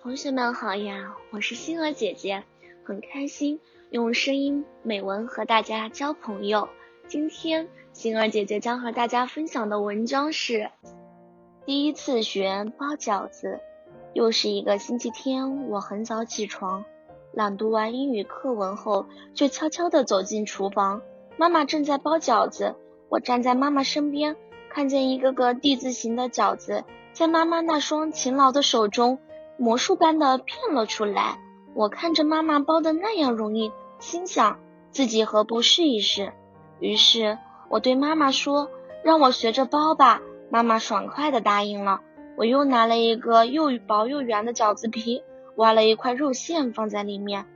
同学们好呀，我是星儿姐姐，很开心用声音美文和大家交朋友。今天星儿姐姐将和大家分享的文章是第一次学包饺子。又是一个星期天，我很早起床，朗读完英语课文后，就悄悄地走进厨房。妈妈正在包饺子，我站在妈妈身边，看见一个个 D 字形的饺子在妈妈那双勤劳的手中。魔术般的骗了出来。我看着妈妈包的那样容易，心想自己何不试一试？于是我对妈妈说：“让我学着包吧。”妈妈爽快的答应了。我又拿了一个又薄又圆的饺子皮，挖了一块肉馅放在里面，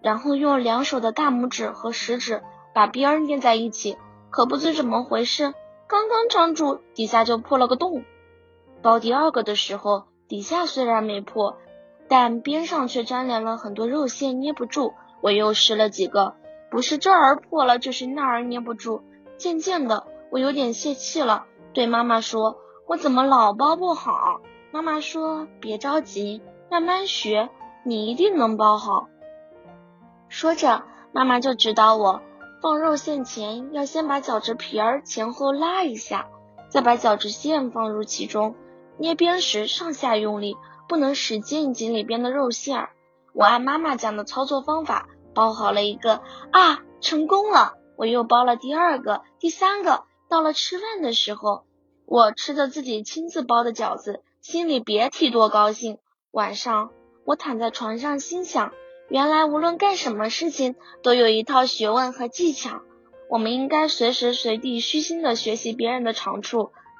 然后用两手的大拇指和食指把边儿捏在一起。可不知怎么回事，刚刚张住，底下就破了个洞。包第二个的时候。底下虽然没破，但边上却粘连了很多肉馅，捏不住。我又试了几个，不是这儿破了，就是那儿捏不住。渐渐的，我有点泄气了，对妈妈说：“我怎么老包不好？”妈妈说：“别着急，慢慢学，你一定能包好。”说着，妈妈就指导我，放肉馅前要先把饺子皮儿前后拉一下，再把饺子馅放入其中。捏边时上下用力，不能使劲挤里边的肉馅儿。我按妈妈讲的操作方法包好了一个啊，成功了！我又包了第二个、第三个。到了吃饭的时候，我吃着自己亲自包的饺子，心里别提多高兴。晚上我躺在床上，心想：原来无论干什么事情都有一套学问和技巧。我们应该随时随地虚心的学习别人的长处，